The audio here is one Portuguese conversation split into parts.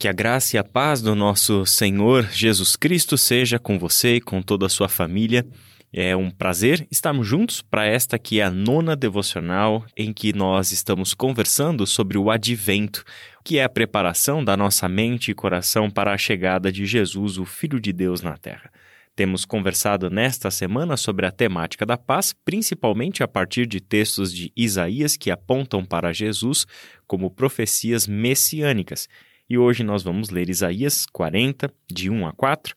Que a graça e a paz do nosso Senhor Jesus Cristo seja com você e com toda a sua família. É um prazer estarmos juntos para esta que é a nona devocional em que nós estamos conversando sobre o advento, que é a preparação da nossa mente e coração para a chegada de Jesus, o Filho de Deus na Terra. Temos conversado nesta semana sobre a temática da paz, principalmente a partir de textos de Isaías que apontam para Jesus como profecias messiânicas e hoje nós vamos ler Isaías 40, de 1 a 4,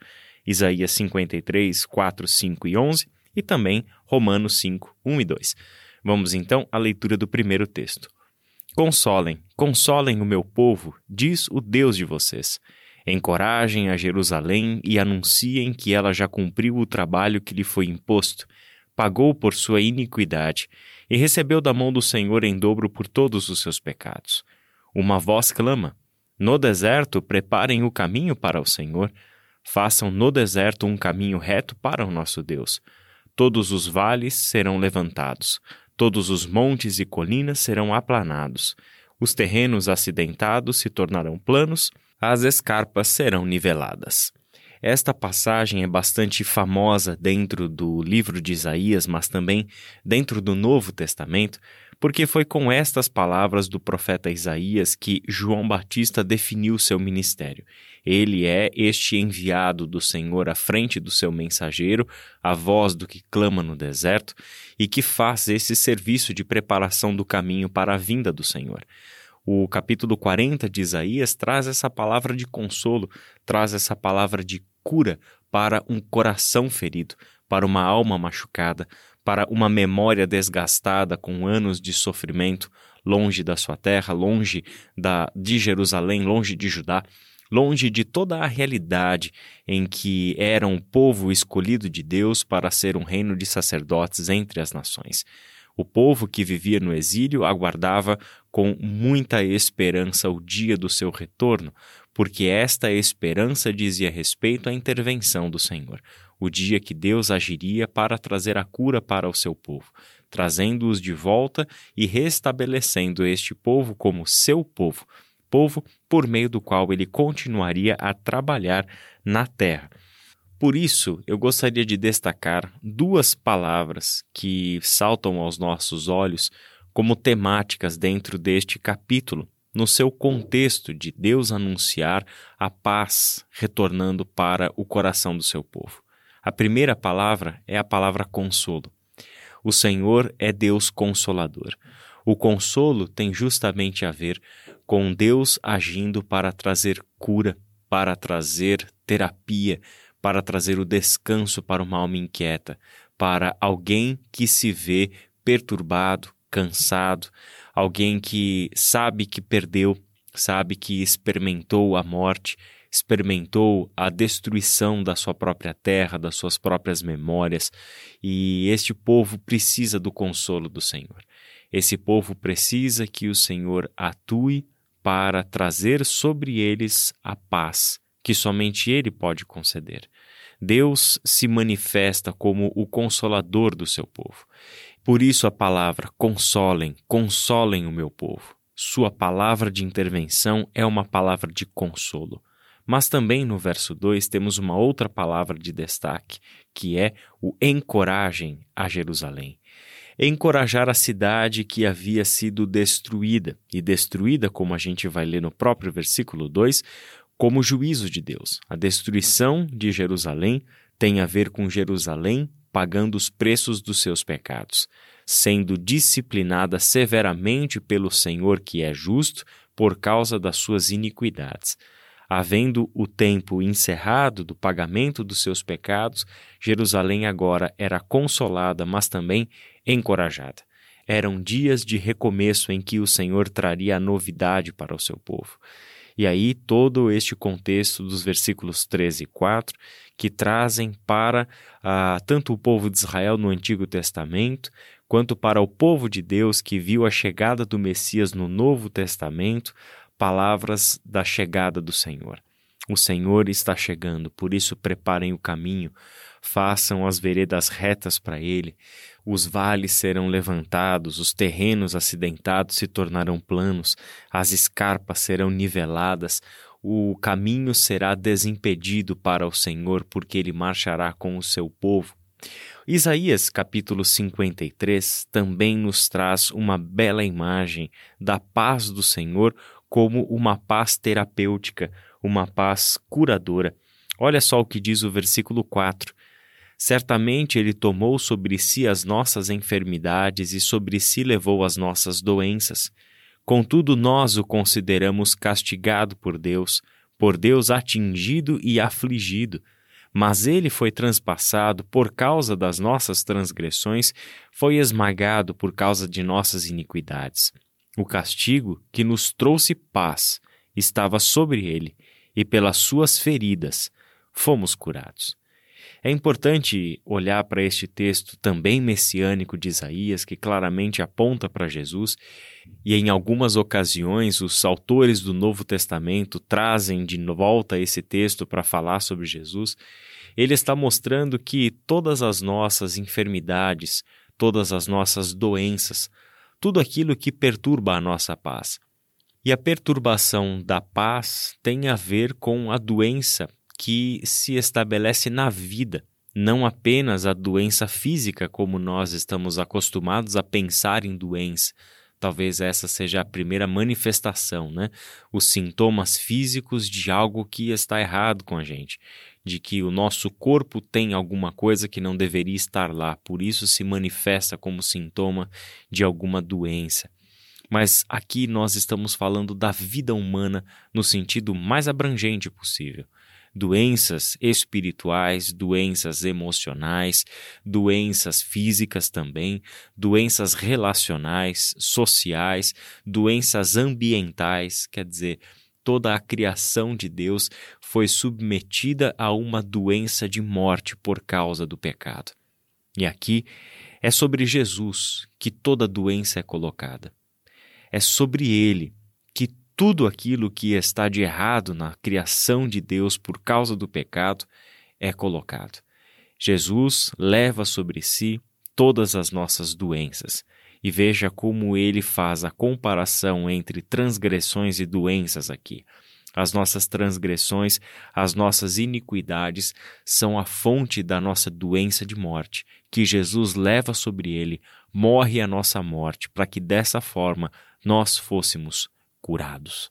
Isaías 53, 4, 5 e 11 e também Romanos 5, 1 e 2. Vamos então à leitura do primeiro texto. Consolem, consolem o meu povo, diz o Deus de vocês. Encorajem a Jerusalém e anunciem que ela já cumpriu o trabalho que lhe foi imposto, pagou por sua iniquidade e recebeu da mão do Senhor em dobro por todos os seus pecados. Uma voz clama: no deserto, preparem o caminho para o Senhor. Façam no deserto um caminho reto para o nosso Deus. Todos os vales serão levantados, todos os montes e colinas serão aplanados. Os terrenos acidentados se tornarão planos, as escarpas serão niveladas. Esta passagem é bastante famosa dentro do livro de Isaías, mas também dentro do Novo Testamento, porque foi com estas palavras do profeta Isaías que João Batista definiu seu ministério. Ele é este enviado do Senhor à frente do seu mensageiro, a voz do que clama no deserto, e que faz esse serviço de preparação do caminho para a vinda do Senhor. O capítulo 40 de Isaías traz essa palavra de consolo, traz essa palavra de cura para um coração ferido, para uma alma machucada, para uma memória desgastada com anos de sofrimento, longe da sua terra, longe da, de Jerusalém, longe de Judá, longe de toda a realidade em que era um povo escolhido de Deus para ser um reino de sacerdotes entre as nações. O povo que vivia no exílio aguardava com muita esperança o dia do seu retorno, porque esta esperança dizia respeito à intervenção do Senhor, o dia que Deus agiria para trazer a cura para o seu povo, trazendo-os de volta e restabelecendo este povo como seu povo, povo por meio do qual ele continuaria a trabalhar na terra. Por isso, eu gostaria de destacar duas palavras que saltam aos nossos olhos como temáticas dentro deste capítulo, no seu contexto de Deus anunciar a paz retornando para o coração do seu povo. A primeira palavra é a palavra consolo. O Senhor é Deus consolador. O consolo tem justamente a ver com Deus agindo para trazer cura, para trazer terapia, para trazer o descanso para uma alma inquieta, para alguém que se vê perturbado, cansado, alguém que sabe que perdeu, sabe que experimentou a morte, experimentou a destruição da sua própria terra, das suas próprias memórias, e este povo precisa do consolo do Senhor. Esse povo precisa que o Senhor atue para trazer sobre eles a paz que somente Ele pode conceder. Deus se manifesta como o consolador do seu povo. Por isso a palavra consolem, consolem o meu povo. Sua palavra de intervenção é uma palavra de consolo. Mas também no verso 2 temos uma outra palavra de destaque, que é o encorajem a Jerusalém. Encorajar a cidade que havia sido destruída, e destruída, como a gente vai ler no próprio versículo 2, como juízo de Deus. A destruição de Jerusalém tem a ver com Jerusalém pagando os preços dos seus pecados, sendo disciplinada severamente pelo Senhor que é justo por causa das suas iniquidades. Havendo o tempo encerrado do pagamento dos seus pecados, Jerusalém agora era consolada, mas também encorajada. Eram dias de recomeço em que o Senhor traria a novidade para o seu povo. E aí todo este contexto dos versículos 13 e 4 que trazem para uh, tanto o povo de Israel no Antigo Testamento, quanto para o povo de Deus que viu a chegada do Messias no Novo Testamento, palavras da chegada do Senhor. O Senhor está chegando, por isso preparem o caminho, façam as veredas retas para ele. Os vales serão levantados, os terrenos acidentados se tornarão planos, as escarpas serão niveladas, o caminho será desimpedido para o Senhor, porque ele marchará com o seu povo. Isaías capítulo 53 também nos traz uma bela imagem da paz do Senhor como uma paz terapêutica, uma paz curadora. Olha só o que diz o versículo 4. Certamente ele tomou sobre si as nossas enfermidades e sobre si levou as nossas doenças. Contudo, nós o consideramos castigado por Deus, por Deus atingido e afligido. Mas ele foi transpassado por causa das nossas transgressões, foi esmagado por causa de nossas iniquidades. O castigo que nos trouxe paz estava sobre ele, e pelas suas feridas fomos curados. É importante olhar para este texto também messiânico de Isaías, que claramente aponta para Jesus, e em algumas ocasiões os autores do Novo Testamento trazem de volta esse texto para falar sobre Jesus. Ele está mostrando que todas as nossas enfermidades, todas as nossas doenças, tudo aquilo que perturba a nossa paz. E a perturbação da paz tem a ver com a doença que se estabelece na vida, não apenas a doença física, como nós estamos acostumados a pensar em doença. Talvez essa seja a primeira manifestação, né? Os sintomas físicos de algo que está errado com a gente, de que o nosso corpo tem alguma coisa que não deveria estar lá, por isso se manifesta como sintoma de alguma doença. Mas aqui nós estamos falando da vida humana no sentido mais abrangente possível doenças espirituais, doenças emocionais, doenças físicas também, doenças relacionais, sociais, doenças ambientais, quer dizer, toda a criação de Deus foi submetida a uma doença de morte por causa do pecado. E aqui é sobre Jesus que toda doença é colocada. É sobre ele tudo aquilo que está de errado na criação de Deus por causa do pecado é colocado. Jesus leva sobre si todas as nossas doenças. E veja como ele faz a comparação entre transgressões e doenças aqui. As nossas transgressões, as nossas iniquidades são a fonte da nossa doença de morte, que Jesus leva sobre ele, morre a nossa morte, para que dessa forma nós fôssemos curados.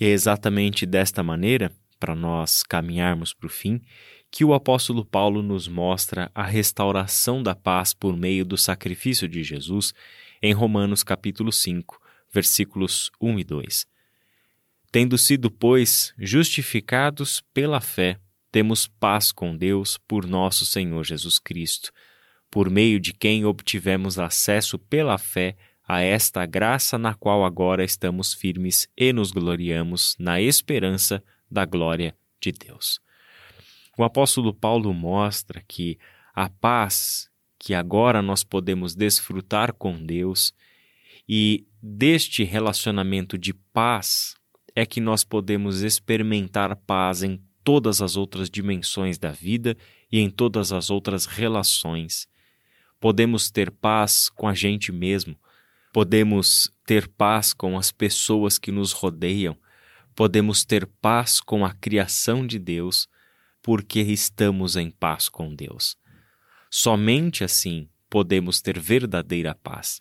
E é exatamente desta maneira, para nós caminharmos para o fim, que o apóstolo Paulo nos mostra a restauração da paz por meio do sacrifício de Jesus em Romanos capítulo 5, versículos 1 e 2. Tendo sido, pois, justificados pela fé, temos paz com Deus por nosso Senhor Jesus Cristo, por meio de quem obtivemos acesso pela fé a esta graça na qual agora estamos firmes e nos gloriamos na esperança da glória de Deus. O apóstolo Paulo mostra que a paz que agora nós podemos desfrutar com Deus e deste relacionamento de paz é que nós podemos experimentar paz em todas as outras dimensões da vida e em todas as outras relações. Podemos ter paz com a gente mesmo, podemos ter paz com as pessoas que nos rodeiam, podemos ter paz com a criação de Deus, porque estamos em paz com Deus. Somente assim podemos ter verdadeira paz.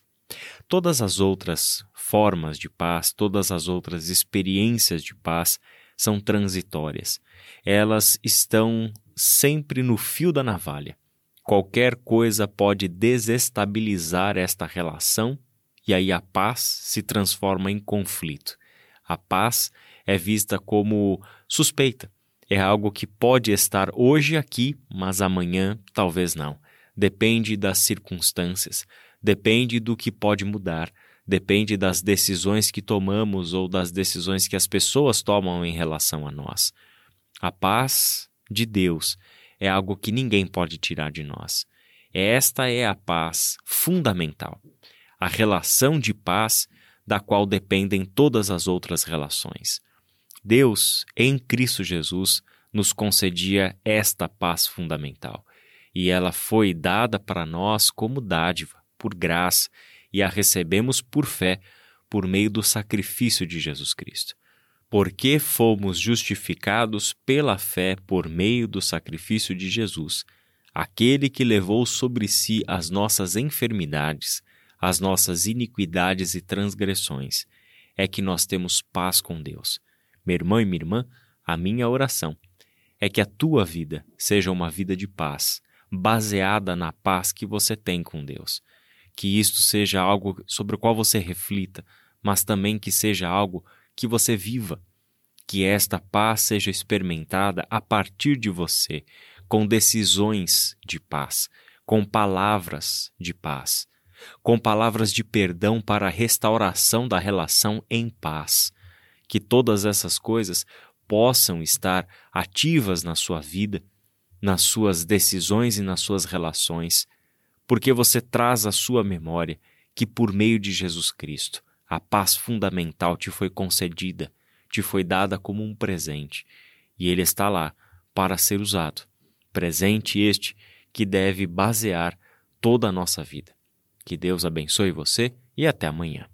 Todas as outras formas de paz, todas as outras experiências de paz são transitórias. Elas estão sempre no fio da navalha. Qualquer coisa pode desestabilizar esta relação e aí a paz se transforma em conflito. A paz é vista como suspeita. É algo que pode estar hoje aqui, mas amanhã talvez não. Depende das circunstâncias, depende do que pode mudar, depende das decisões que tomamos ou das decisões que as pessoas tomam em relação a nós. A paz de Deus é algo que ninguém pode tirar de nós. Esta é a paz fundamental a relação de paz da qual dependem todas as outras relações. Deus, em Cristo Jesus, nos concedia esta paz fundamental, e ela foi dada para nós como dádiva, por graça, e a recebemos por fé, por meio do sacrifício de Jesus Cristo. porque fomos justificados pela fé por meio do sacrifício de Jesus, aquele que levou sobre si as nossas enfermidades, as nossas iniquidades e transgressões, é que nós temos paz com Deus. Meu irmão e minha irmã, a minha oração é que a tua vida seja uma vida de paz, baseada na paz que você tem com Deus. Que isto seja algo sobre o qual você reflita, mas também que seja algo que você viva, que esta paz seja experimentada a partir de você, com decisões de paz, com palavras de paz, com palavras de perdão para a restauração da relação em paz. Que todas essas coisas possam estar ativas na sua vida, nas suas decisões e nas suas relações, porque você traz à sua memória que por meio de Jesus Cristo a paz fundamental te foi concedida, te foi dada como um presente, e ele está lá para ser usado. Presente este que deve basear toda a nossa vida. Que Deus abençoe você e até amanhã.